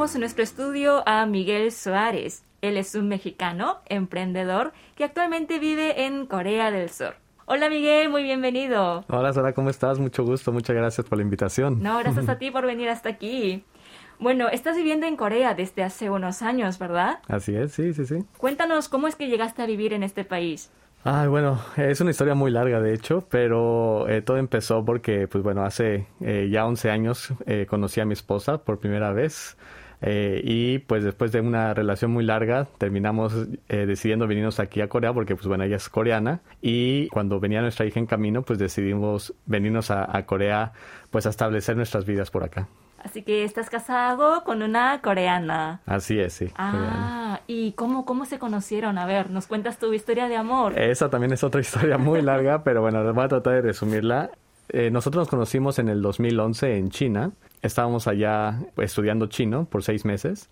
tenemos en nuestro estudio a Miguel Suárez. Él es un mexicano, emprendedor, que actualmente vive en Corea del Sur. Hola Miguel, muy bienvenido. Hola Sara, ¿cómo estás? Mucho gusto, muchas gracias por la invitación. No, gracias a ti por venir hasta aquí. Bueno, estás viviendo en Corea desde hace unos años, ¿verdad? Así es, sí, sí, sí. Cuéntanos cómo es que llegaste a vivir en este país. Ay, bueno, es una historia muy larga de hecho, pero eh, todo empezó porque, pues bueno, hace eh, ya 11 años eh, conocí a mi esposa por primera vez y pues después de una relación muy larga terminamos decidiendo venirnos aquí a Corea porque, pues bueno, ella es coreana y cuando venía nuestra hija en camino, pues decidimos venirnos a, a Corea pues a establecer nuestras vidas por acá. Así que estás casado con una coreana. Así es, sí. Ah, ¿y cómo, cómo se conocieron? A ver, ¿nos cuentas tu historia de amor? Esa también es otra historia muy larga, pero bueno, voy a tratar de resumirla. Eh, nosotros nos conocimos en el 2011 en China. Estábamos allá estudiando chino por seis meses.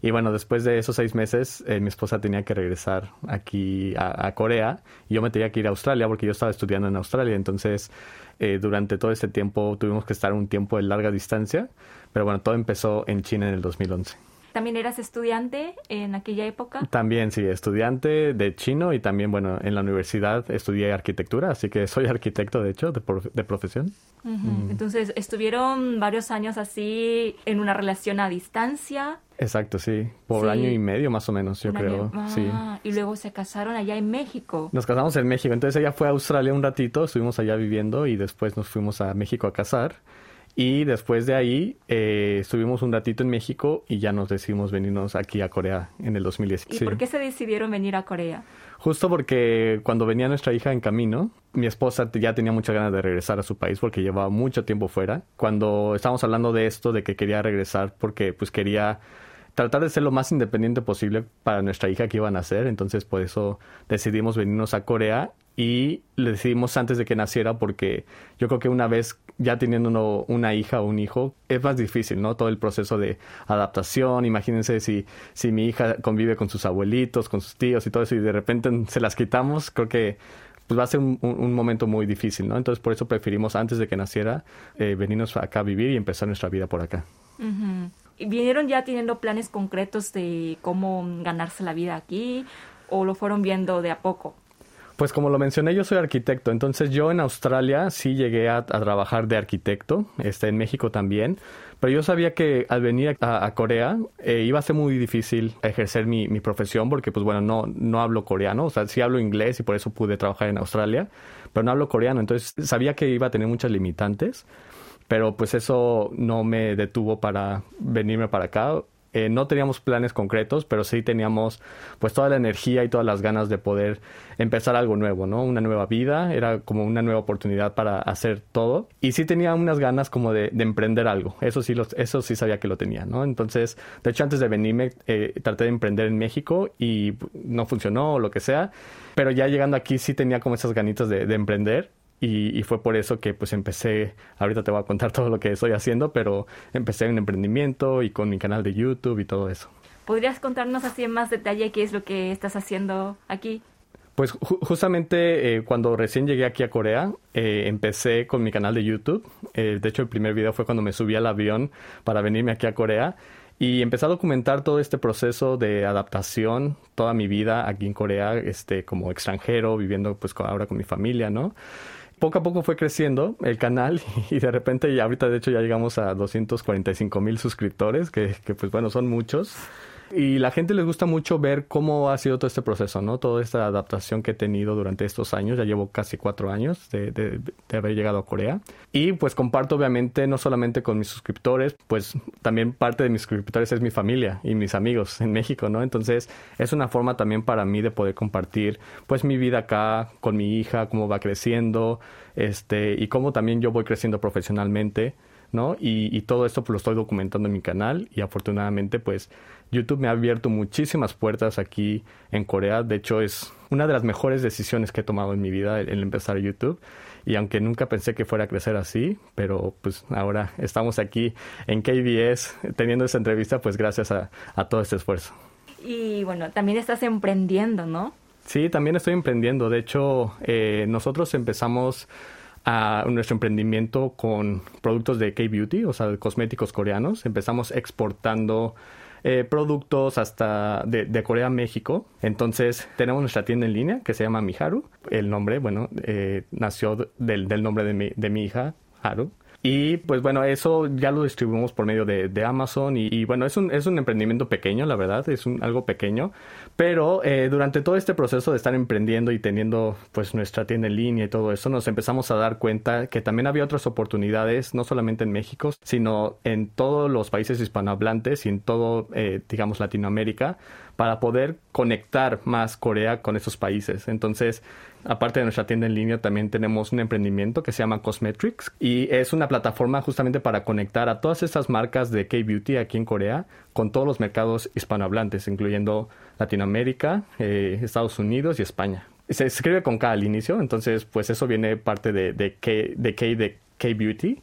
Y bueno, después de esos seis meses, eh, mi esposa tenía que regresar aquí a, Corea y yo me tenía que ir a Australia porque yo estaba estudiando en Australia. Entonces, eh, durante todo ese tiempo tuvimos que estar un tiempo de larga distancia. Pero bueno, todo empezó en China en el 2011. ¿También eras estudiante en aquella época? También, sí, estudiante de chino y también, bueno, en la universidad estudié arquitectura, así que soy arquitecto, de hecho, de, de profesión. Mm. Entonces, ¿estuvieron varios años así en una relación a distancia? Exacto, sí, por año y medio más o menos, yo creo. sí. Ah, y luego se casaron allá en México. Nos casamos en México, entonces ella fue a Australia un ratito, estuvimos allá viviendo y después nos fuimos a México a casar. Y después de ahí eh, estuvimos un ratito en México y ya nos decidimos venirnos aquí a Corea en el 2010. ¿Y por qué se decidieron venir a Corea? Justo porque cuando venía nuestra hija en camino, mi esposa ya tenía muchas ganas de regresar a su país porque llevaba mucho tiempo fuera. Cuando estábamos hablando de esto, de que quería regresar porque pues quería tratar de ser lo más independiente posible para nuestra hija que iban a nacer. Entonces, por eso decidimos venirnos a Corea y le decidimos antes de que naciera porque yo creo que una vez ya teniendo una hija o un hijo es más difícil, ¿no? Todo el proceso de adaptación, imagínense si, si mi hija convive con sus abuelitos, con sus tíos y todo eso y de repente se las quitamos, creo que pues va a ser un, momento muy difícil, ¿no? Entonces por eso preferimos antes de que naciera eh, venirnos acá a vivir y empezar nuestra vida por acá. ¿Vinieron ya teniendo planes concretos de cómo ganarse la vida aquí o lo fueron viendo de a poco? Pues como lo mencioné, yo soy arquitecto, entonces yo en Australia sí llegué a, trabajar de arquitecto, este, en México también, pero yo sabía que al venir a, Corea eh, iba a ser muy difícil ejercer mi, mi, profesión porque pues bueno, no, no hablo coreano, o sea, sí hablo inglés y por eso pude trabajar en Australia, pero no hablo coreano, entonces sabía que iba a tener muchas limitantes, pero pues eso no me detuvo para venirme para acá eh, no teníamos planes concretos, pero sí teníamos pues toda la energía y todas las ganas de poder empezar algo nuevo, ¿no? Una nueva vida, era como una nueva oportunidad para hacer todo. Y sí tenía unas ganas como de, emprender algo, eso sí, los, eso sí sabía que lo tenía, ¿no? Entonces, de hecho, antes de venirme, eh, traté de emprender en México y no funcionó o lo que sea, pero ya llegando aquí sí tenía como esas ganitas de emprender y, fue por eso que pues empecé, ahorita te voy a contar todo lo que estoy haciendo, pero empecé en emprendimiento y con mi canal de YouTube y todo eso. ¿Podrías contarnos así en más detalle qué es lo que estás haciendo aquí? Pues justamente eh, cuando recién llegué aquí a Corea, eh, empecé con mi canal de YouTube. Eh, de hecho, el primer video fue cuando me subí al avión para venirme aquí a Corea. Y empecé a documentar todo este proceso de adaptación, toda mi vida aquí en Corea, este, como extranjero, viviendo pues ahora con mi familia, ¿no? Poco a poco fue creciendo el canal y de repente y ahorita de hecho ya llegamos a 245 mil suscriptores, que, que pues bueno, son muchos. Y la gente les gusta mucho ver cómo ha sido todo este proceso, ¿no? Toda esta adaptación que he tenido durante estos años. Ya llevo casi cuatro años de, de, haber llegado a Corea. Y pues comparto obviamente no solamente con mis suscriptores, pues también parte de mis suscriptores es mi familia y mis amigos en México, ¿no? Entonces es una forma también para mí de poder compartir pues mi vida acá con mi hija, cómo va creciendo, este, y cómo también yo voy creciendo profesionalmente. ¿No? Y, y, todo esto pues, lo estoy documentando en mi canal y afortunadamente pues YouTube me ha abierto muchísimas puertas aquí en Corea. De hecho es una de las mejores decisiones que he tomado en mi vida el, empezar YouTube. Y aunque nunca pensé que fuera a crecer así, pero pues ahora estamos aquí en KBS teniendo esta entrevista pues gracias a, todo este esfuerzo. Y bueno, también estás emprendiendo, ¿no? Sí, también estoy emprendiendo. De hecho, eh, nosotros empezamos a nuestro emprendimiento con productos de K-Beauty, o sea, cosméticos coreanos. Empezamos exportando eh, productos hasta de, Corea a México. Entonces tenemos nuestra tienda en línea que se llama Miharu. El nombre, bueno, eh, nació del, del nombre de mi, de mi hija, Haru. Y pues bueno, eso ya lo distribuimos por medio de, Amazon y, bueno, es un, es un emprendimiento pequeño, la verdad, es un, algo pequeño, pero eh, durante todo este proceso de estar emprendiendo y teniendo pues nuestra tienda en línea y todo eso, nos empezamos a dar cuenta que también había otras oportunidades, no solamente en México, sino en todos los países hispanohablantes y en todo, eh, digamos, Latinoamérica, para poder conectar más Corea con esos países. Entonces, aparte de nuestra tienda en línea, también tenemos un emprendimiento que se llama Cosmetrics y es una plataforma justamente para conectar a todas estas marcas de K-Beauty aquí en Corea con todos los mercados hispanohablantes, incluyendo Latinoamérica, eh, Estados Unidos y España. Se escribe con K al inicio, entonces pues eso viene parte de, de K de K de K-Beauty.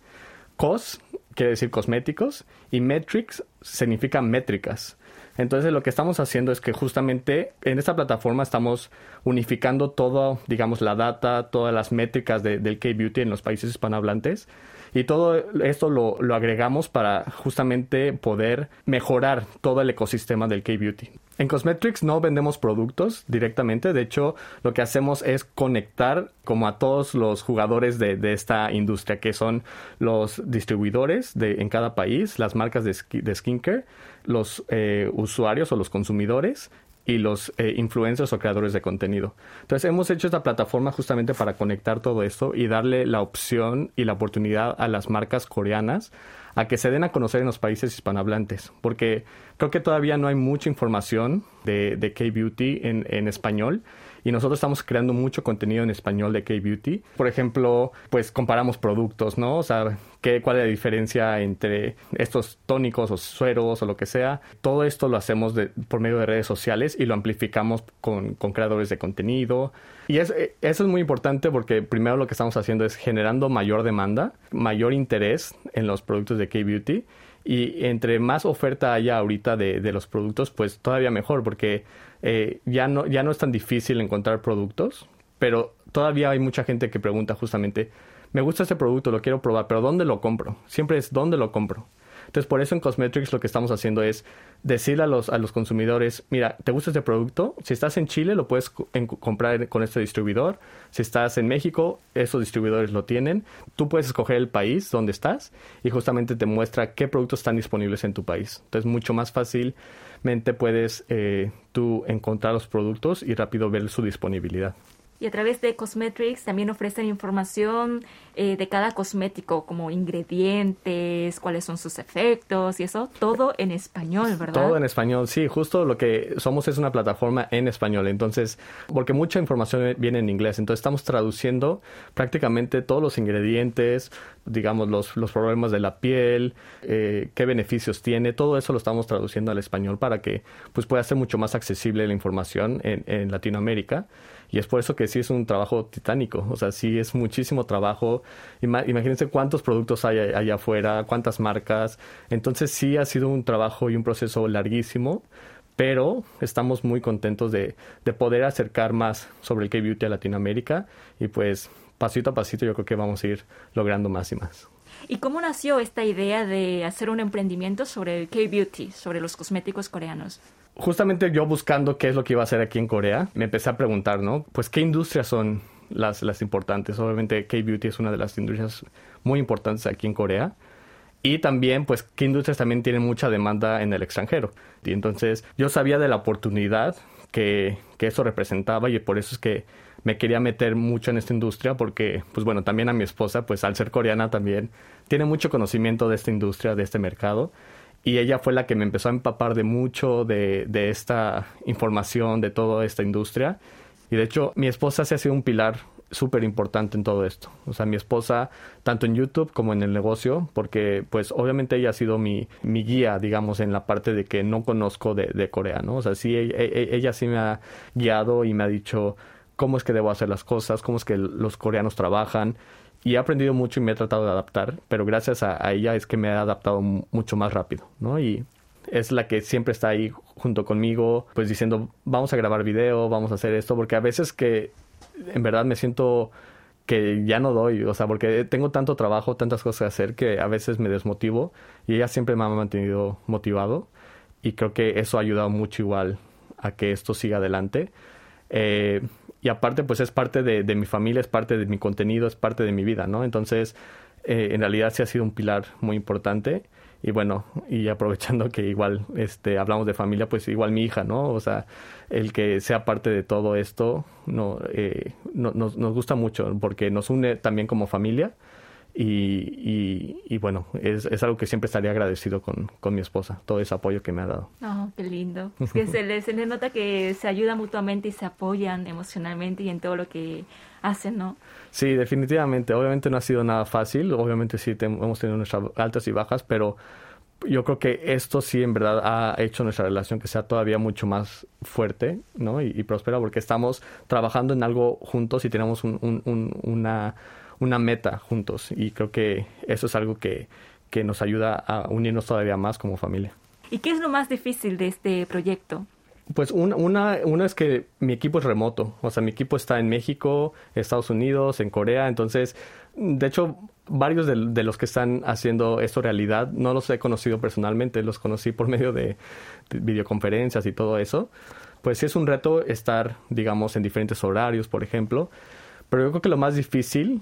Cos quiere decir cosméticos y metrics significa métricas. Entonces lo que estamos haciendo es que justamente en esta plataforma estamos unificando todo, digamos, la data, todas las métricas del K-Beauty en los países hispanohablantes y todo esto lo, agregamos para justamente poder mejorar todo el ecosistema del K-Beauty. En Cosmetrics no vendemos productos directamente, de hecho lo que hacemos es conectar como a todos los jugadores de, esta industria, que son los distribuidores de, en cada país, las marcas de, de skincare, los eh, usuarios o los consumidores y los eh, influencers o creadores de contenido. Entonces hemos hecho esta plataforma justamente para conectar todo esto y darle la opción y la oportunidad a las marcas coreanas a que se den a conocer en los países hispanohablantes, porque creo que todavía no hay mucha información de, de K-Beauty en, en español y nosotros estamos creando mucho contenido en español de K-Beauty. Por ejemplo, pues comparamos productos, ¿no? O sea, ¿qué, ¿cuál es la diferencia entre estos tónicos o sueros o lo que sea? Todo esto lo hacemos de, por medio de redes sociales y lo amplificamos con, con creadores de contenido. Y es, eso es muy importante porque primero lo que estamos haciendo es generando mayor demanda, mayor interés en los productos de K-Beauty. Y entre más oferta haya ahorita de, de los productos, pues todavía mejor, porque eh, ya, no, ya no es tan difícil encontrar productos, pero todavía hay mucha gente que pregunta justamente, me gusta este producto, lo quiero probar, pero ¿dónde lo compro? Siempre es ¿dónde lo compro? Entonces, por eso en Cosmetrics lo que estamos haciendo es decirle a los, a los consumidores, mira, ¿te gusta este producto? Si estás en Chile, lo puedes comprar con este distribuidor. Si estás en México, esos distribuidores lo tienen. Tú puedes escoger el país donde estás y justamente te muestra qué productos están disponibles en tu país. Entonces, mucho más fácil puedes eh, tú encontrar los productos y rápido ver su disponibilidad. Y a través de Cosmetrics también ofrecen información eh, de cada cosmético, como ingredientes, cuáles son sus efectos y eso, todo en español, ¿verdad? Todo en español, sí, justo lo que somos es una plataforma en español, entonces, porque mucha información viene en inglés, entonces estamos traduciendo prácticamente todos los ingredientes, digamos, los, los problemas de la piel, eh, qué beneficios tiene, todo eso lo estamos traduciendo al español para que pues pueda ser mucho más accesible la información en, en Latinoamérica. Y es por eso que sí es un trabajo titánico, o sea, sí es muchísimo trabajo. Imagínense cuántos productos hay allá afuera, cuántas marcas. Entonces sí ha sido un trabajo y un proceso larguísimo, pero estamos muy contentos de, de poder acercar más sobre el K-Beauty a Latinoamérica y pues pasito a pasito yo creo que vamos a ir logrando más y más. ¿Y cómo nació esta idea de hacer un emprendimiento sobre el K-Beauty, sobre los cosméticos coreanos? justamente yo buscando qué es lo que iba a hacer aquí en Corea, me empecé a preguntar, ¿no? Pues qué industrias son las, las importantes. Obviamente K-Beauty es una de las industrias muy importantes aquí en Corea. Y también, pues, qué industrias también tienen mucha demanda en el extranjero. Y entonces yo sabía de la oportunidad que, que eso representaba y por eso es que me quería meter mucho en esta industria porque, pues bueno, también a mi esposa, pues al ser coreana también, tiene mucho conocimiento de esta industria, de este mercado y ella fue la que me empezó a empapar de mucho de, de esta información, de toda esta industria. Y de hecho, mi esposa se ha sido un pilar súper importante en todo esto. O sea, mi esposa, tanto en YouTube como en el negocio, porque pues obviamente ella ha sido mi, mi guía, digamos, en la parte de que no conozco de, de Corea, ¿no? O sea, sí, ella, e, e, ella, sí me ha guiado y me ha dicho cómo es que debo hacer las cosas, cómo es que los coreanos trabajan y he aprendido mucho y me he tratado de adaptar, pero gracias a, ella es que me he adaptado mucho más rápido, ¿no? Y es la que siempre está ahí junto conmigo, pues diciendo, vamos a grabar video, vamos a hacer esto, porque a veces que en verdad me siento que ya no doy, o sea, porque tengo tanto trabajo, tantas cosas que hacer que a veces me desmotivo y ella siempre me ha mantenido motivado y creo que eso ha ayudado mucho igual a que esto siga adelante. Eh, y aparte, pues es parte de, mi familia, es parte de mi contenido, es parte de mi vida, ¿no? Entonces, eh, en realidad sí ha sido un pilar muy importante. Y bueno, y aprovechando que igual este, hablamos de familia, pues igual mi hija, ¿no? O sea, el que sea parte de todo esto no, eh, no nos, nos gusta mucho porque nos une también como familia y, y, bueno, es, es, algo que siempre estaría agradecido con, con, mi esposa, todo ese apoyo que me ha dado. Oh, qué lindo. Es que se les, se les nota que se ayudan mutuamente y se apoyan emocionalmente y en todo lo que hacen, ¿no? Sí, definitivamente. Obviamente no ha sido nada fácil, obviamente sí hemos tenido nuestras altas y bajas, pero yo creo que esto sí en verdad ha hecho nuestra relación que sea todavía mucho más fuerte ¿no? y, próspera porque estamos trabajando en algo juntos y tenemos un, una una meta juntos y creo que eso es algo que, que nos ayuda a unirnos todavía más como familia. ¿Y qué es lo más difícil de este proyecto? Pues una, una, una, es que mi equipo es remoto, o sea, mi equipo está en México, Estados Unidos, en Corea, entonces, de hecho, varios de, de, los que están haciendo esto realidad no los he conocido personalmente, los conocí por medio de, de videoconferencias y todo eso. Pues sí es un reto estar, digamos, en diferentes horarios, por ejemplo, pero yo creo que lo más difícil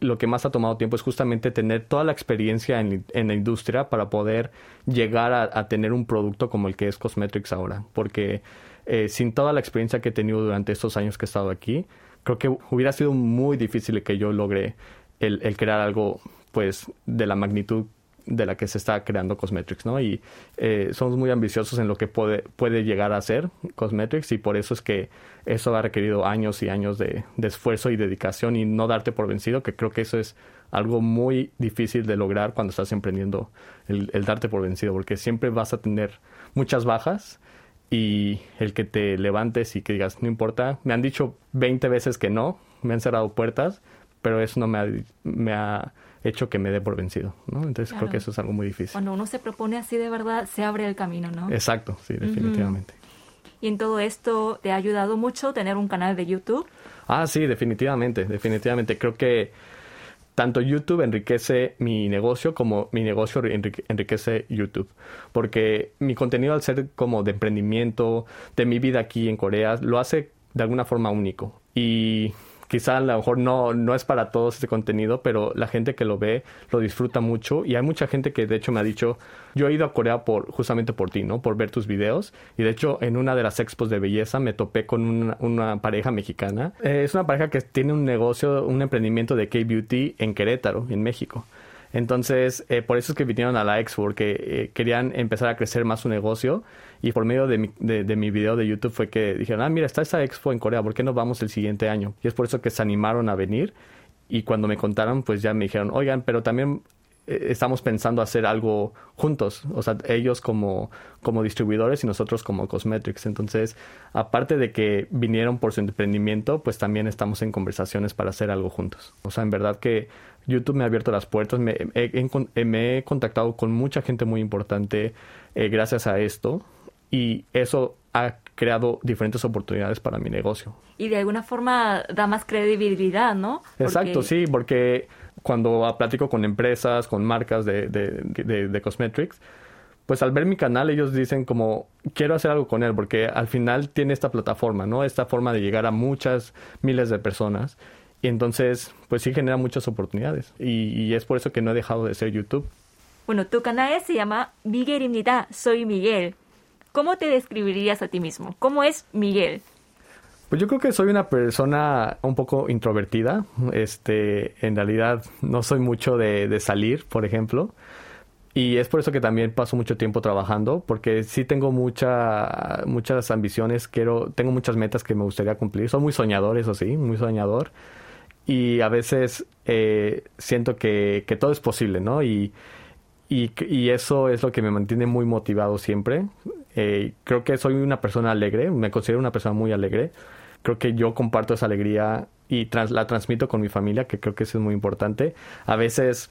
lo que más ha tomado tiempo es justamente tener toda la experiencia en, en la industria para poder llegar a, tener un producto como el que es Cosmetrics ahora. Porque eh, sin toda la experiencia que he tenido durante estos años que he estado aquí, creo que hubiera sido muy difícil que yo logre el, el crear algo pues de la magnitud de la que se está creando Cosmetrics, ¿no? Y eh, somos muy ambiciosos en lo que puede, puede llegar a ser Cosmetrics y por eso es que eso ha requerido años y años de, de, esfuerzo y dedicación y no darte por vencido, que creo que eso es algo muy difícil de lograr cuando estás emprendiendo, el, el darte por vencido, porque siempre vas a tener muchas bajas y el que te levantes y que digas, no importa, me han dicho 20 veces que no, me han cerrado puertas, pero eso no me ha, me ha hecho que me dé por vencido, ¿no? Entonces claro. creo que eso es algo muy difícil. Cuando uno se propone así de verdad, se abre el camino, ¿no? Exacto, sí, definitivamente. Uh -huh. ¿Y en todo esto te ha ayudado mucho tener un canal de YouTube? Ah, sí, definitivamente, definitivamente. Creo que tanto YouTube enriquece mi negocio como mi negocio enriquece YouTube. Porque mi contenido al ser como de emprendimiento, de mi vida aquí en Corea, lo hace de alguna forma único. Y quizá a lo mejor no, no es para todos este contenido, pero la gente que lo ve lo disfruta mucho y hay mucha gente que de hecho me ha dicho, yo he ido a Corea por justamente por ti, ¿no? Por ver tus videos y de hecho en una de las expos de belleza me topé con una, una pareja mexicana. Eh, es una pareja que tiene un negocio, un emprendimiento de K-Beauty en Querétaro, en México. Entonces, eh, por eso es que vinieron a la expo, porque eh, querían empezar a crecer más su negocio. Y por medio de mi, de, mi video de YouTube fue que dijeron, ah, mira, está esta expo en Corea, ¿por qué no vamos el siguiente año? Y es por eso que se animaron a venir. Y cuando me contaron, pues ya me dijeron, oigan, pero también estamos pensando hacer algo juntos, o sea, ellos como, como distribuidores y nosotros como Cosmetrics. Entonces, aparte de que vinieron por su emprendimiento, pues también estamos en conversaciones para hacer algo juntos. O sea, en verdad que YouTube me ha abierto las puertas, me he, me he contactado con mucha gente muy importante eh, gracias a esto y eso ha creado diferentes oportunidades para mi negocio. Y de alguna forma da más credibilidad, ¿no? Exacto, sí, porque cuando ah, platico con empresas, con marcas de, de, de, de Cosmetrics, pues al ver mi canal ellos dicen como quiero hacer algo con él porque al final tiene esta plataforma, ¿no? Esta forma de llegar a muchas miles de personas y entonces pues sí genera muchas oportunidades y, es por eso que no he dejado de ser YouTube. Bueno, tu canal se llama Miguel Soy Miguel. ¿Cómo te describirías a ti mismo? ¿Cómo es Miguel? Pues yo creo que soy una persona un poco introvertida. Este, en realidad no soy mucho de, de salir, por ejemplo. Y es por eso que también paso mucho tiempo trabajando, porque sí tengo mucha, muchas ambiciones, quiero, tengo muchas metas que me gustaría cumplir. Soy muy soñador, eso sí, muy soñador. Y a veces eh, siento que, que, todo es posible, ¿no? Y, y, y, eso es lo que me mantiene muy motivado siempre. Eh, creo que soy una persona alegre, me considero una persona muy alegre. Creo que yo comparto esa alegría y trans, la transmito con mi familia, que creo que eso es muy importante. A veces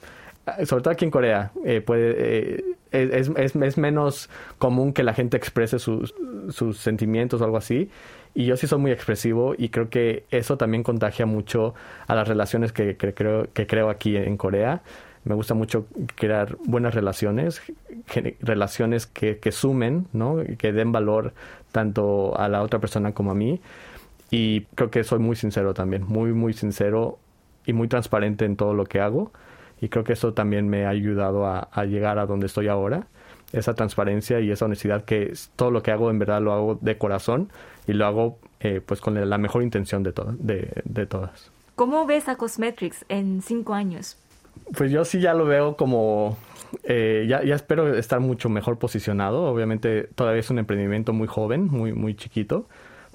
sobre todo aquí en Corea, eh, puede, eh, es, es, menos común que la gente exprese sus, sentimientos o algo así. Y yo sí soy muy expresivo y creo que eso también contagia mucho a las relaciones que creo, que creo aquí en Corea. Me gusta mucho crear buenas relaciones, relaciones que, que sumen, ¿no? que den valor tanto a la otra persona como a mí. Y creo que soy muy sincero también, muy, muy sincero y muy transparente en todo lo que hago. Y creo que eso también me ha ayudado a, llegar a donde estoy ahora. Esa transparencia y esa honestidad que todo lo que hago en verdad lo hago de corazón y lo hago eh, pues con la mejor intención de, de, de todas. ¿Cómo ves a Cosmetrics en cinco años? Pues yo sí ya lo veo como eh, ya, ya, espero estar mucho mejor posicionado. Obviamente todavía es un emprendimiento muy joven, muy, muy chiquito,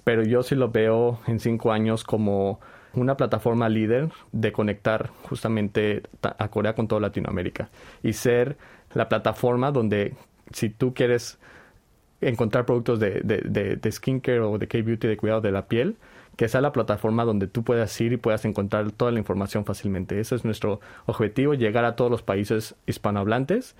pero yo sí lo veo en cinco años como una plataforma líder de conectar justamente a Corea con toda Latinoamérica y ser la plataforma donde si tú quieres encontrar productos de, de, de, skincare o de K-beauty, de cuidado de la piel, que sea la plataforma donde tú puedas ir y puedas encontrar toda la información fácilmente. Ese es nuestro objetivo, llegar a todos los países hispanohablantes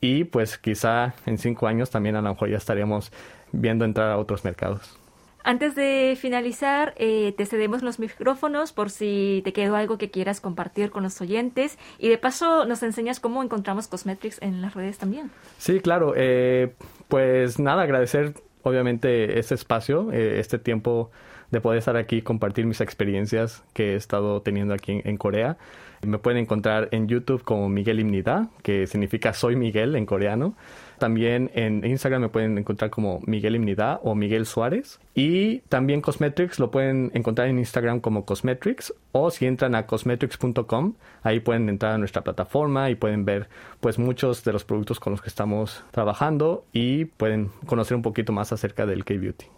y pues quizá en cinco años también a lo mejor ya estaríamos viendo entrar a otros mercados. Antes de finalizar, eh, te cedemos los micrófonos por si te quedó algo que quieras compartir con los oyentes y de paso nos enseñas cómo encontramos Cosmetrics en las redes también. Sí, claro. Eh, pues nada, agradecer obviamente este espacio, eh, este tiempo de poder estar aquí y compartir mis experiencias que he estado teniendo aquí en, Corea. Me pueden encontrar en YouTube como Miguel Imnida, que significa soy Miguel en coreano. También en Instagram me pueden encontrar como Miguel Imnida o Miguel Suárez. Y también Cosmetrics lo pueden encontrar en Instagram como Cosmetrics o si entran a cosmetrics.com, ahí pueden entrar a nuestra plataforma y pueden ver pues muchos de los productos con los que estamos trabajando y pueden conocer un poquito más acerca del K-Beauty.